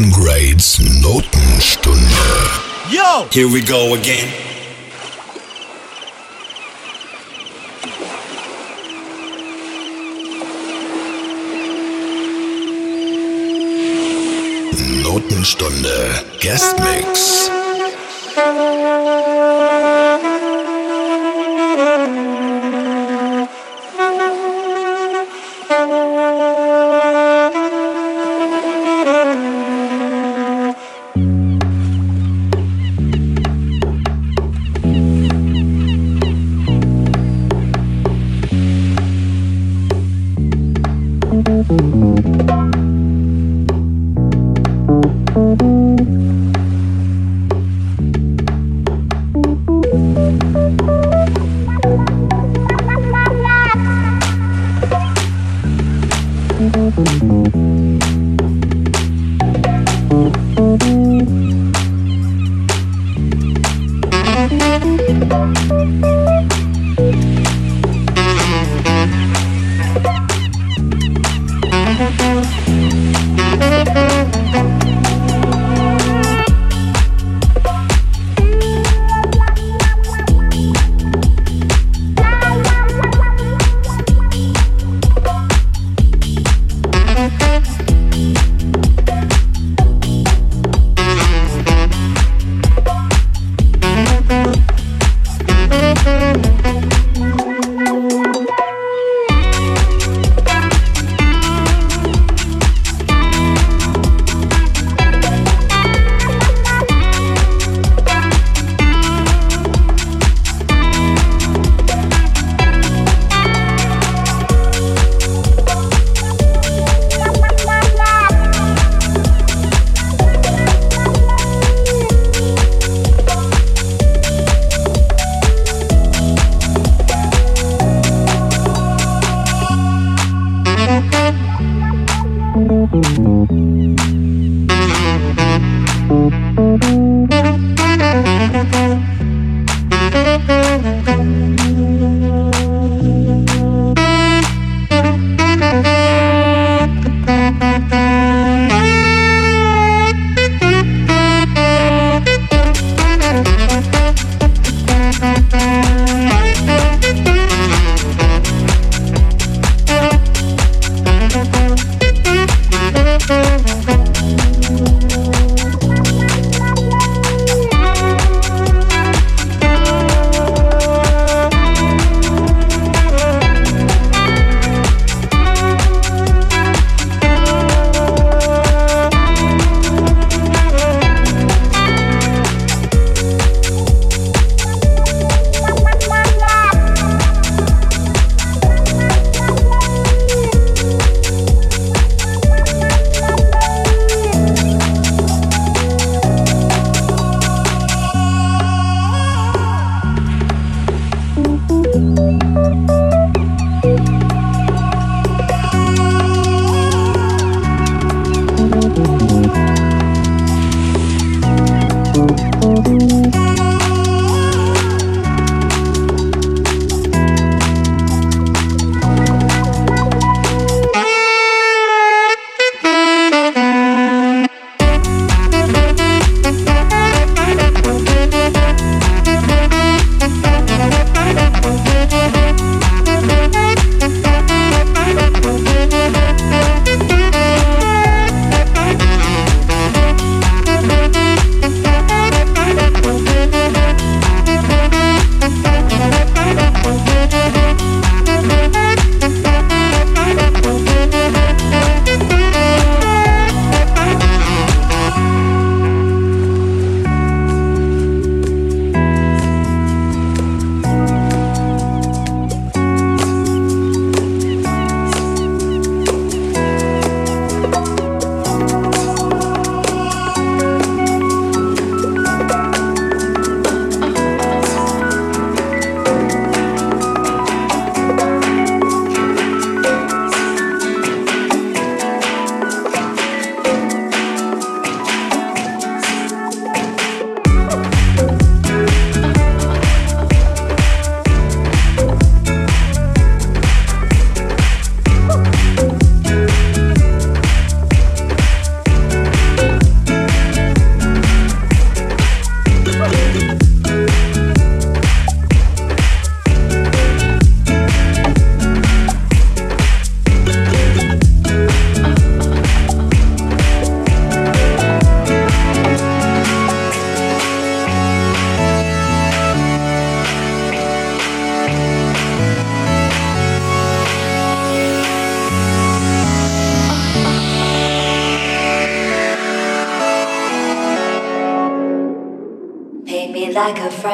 Grades Notenstunde. Yo! Here we go again. Notenstunde Guest Mix.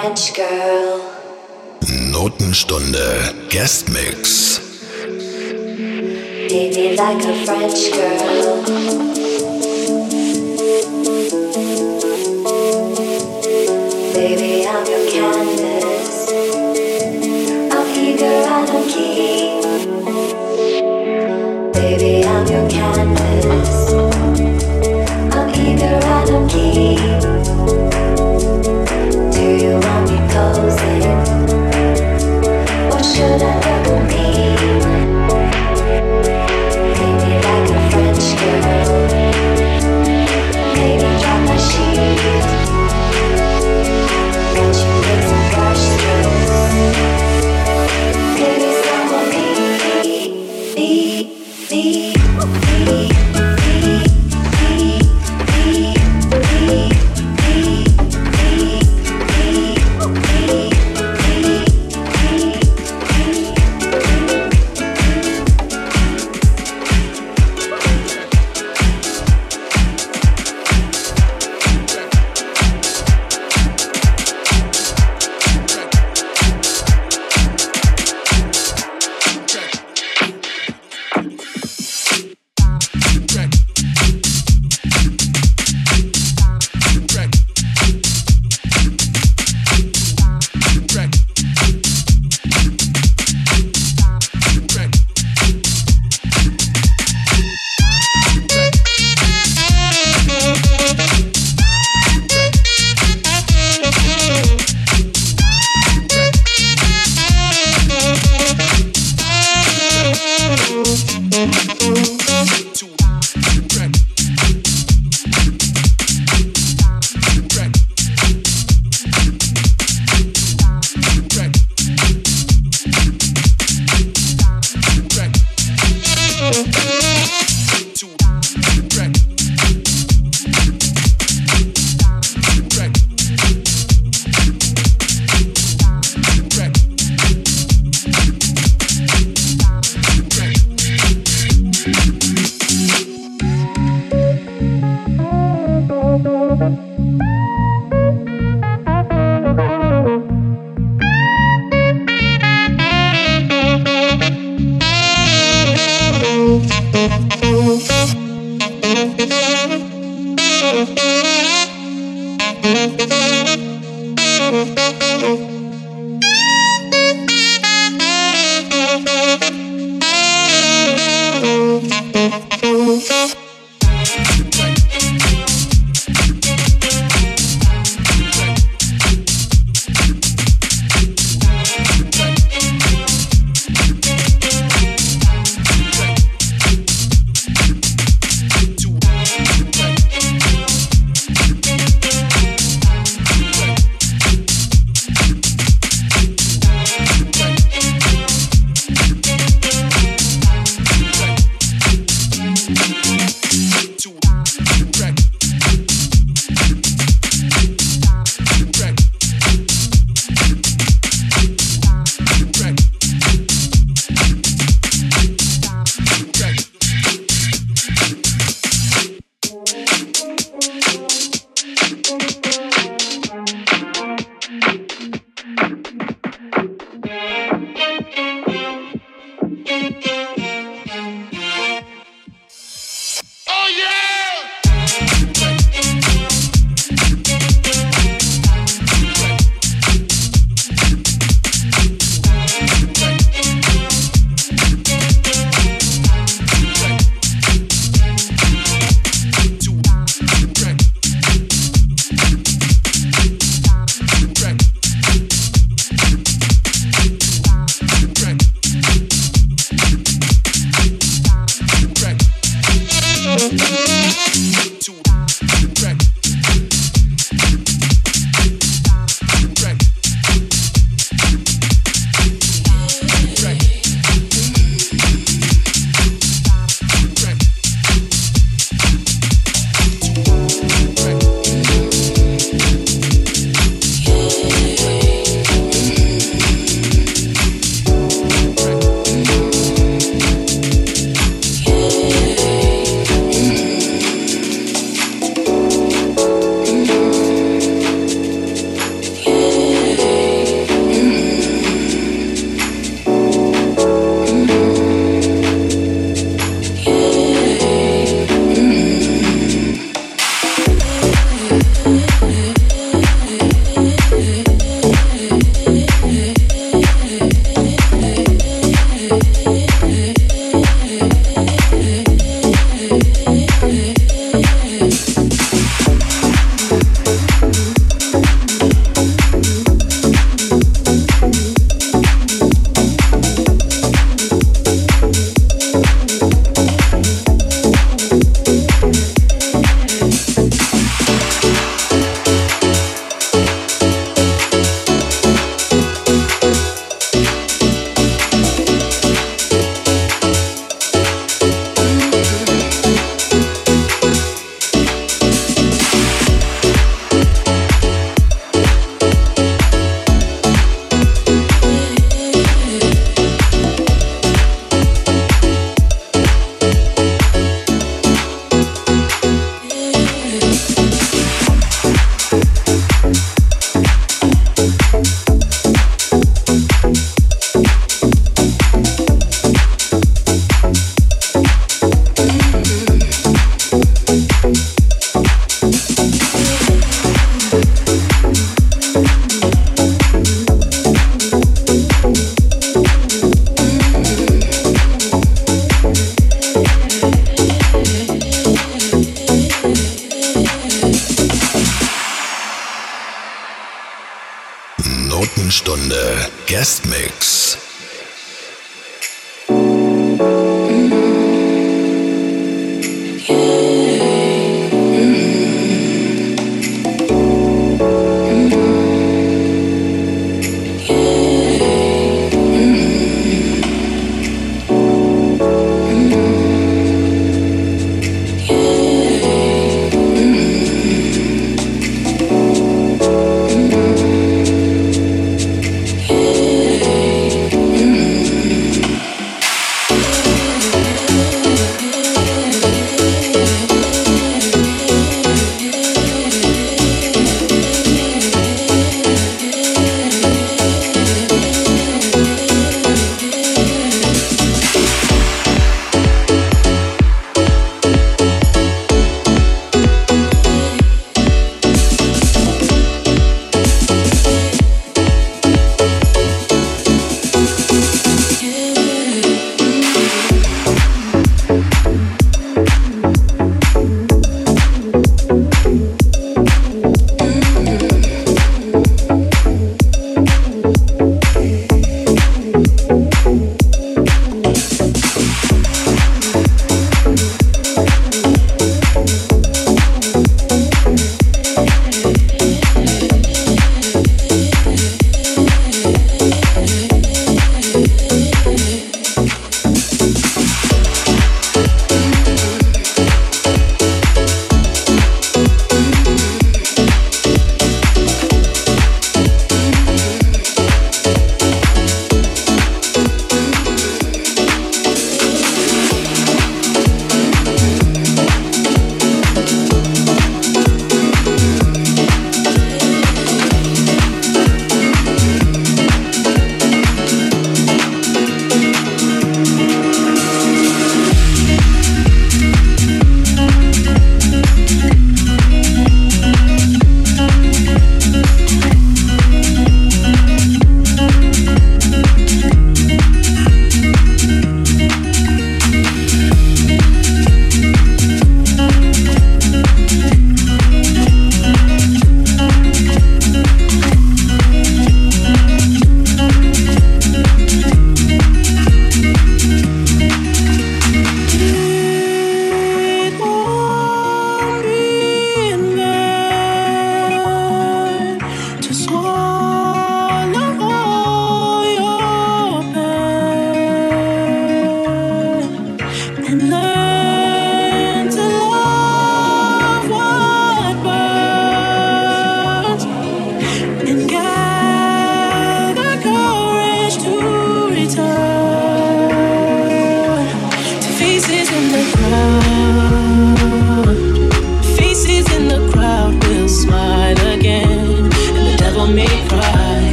French Girl. Notenstunde Guest Mix. Baby like a French girl.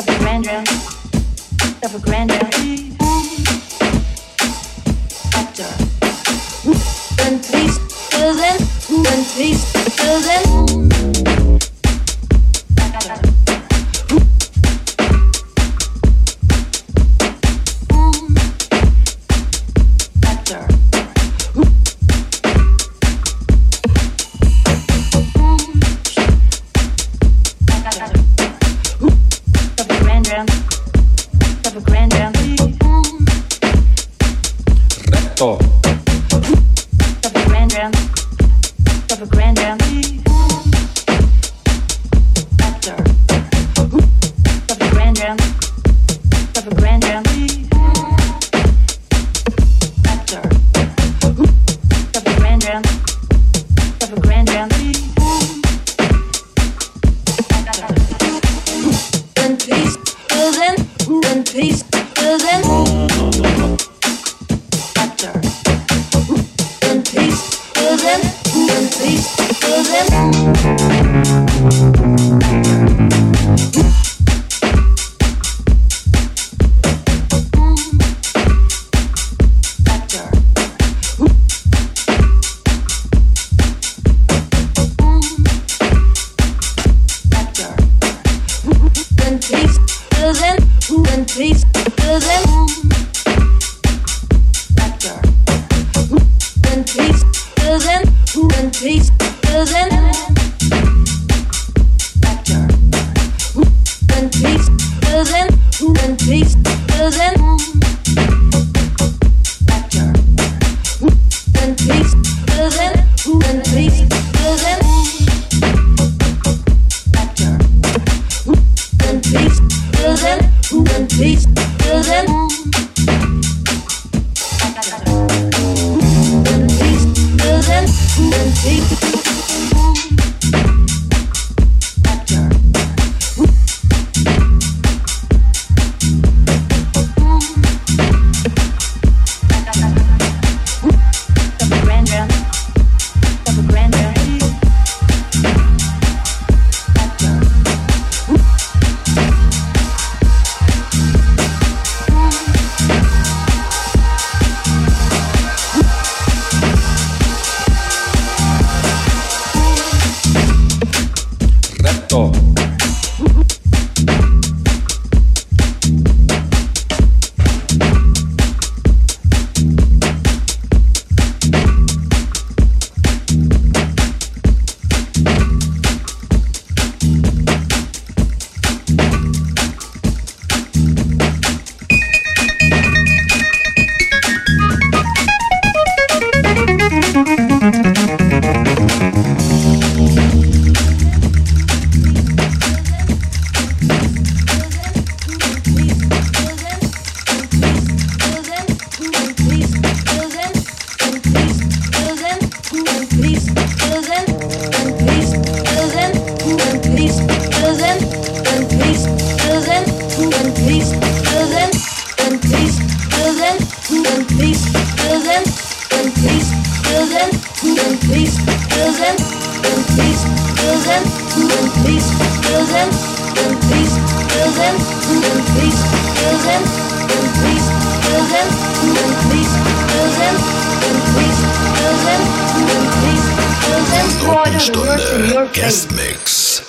Suffer grandeur. Suffer grandeur. Actor. Then three, then, then three, then. Stunde Guest Mix.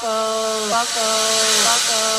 buckle, buckle, buckle.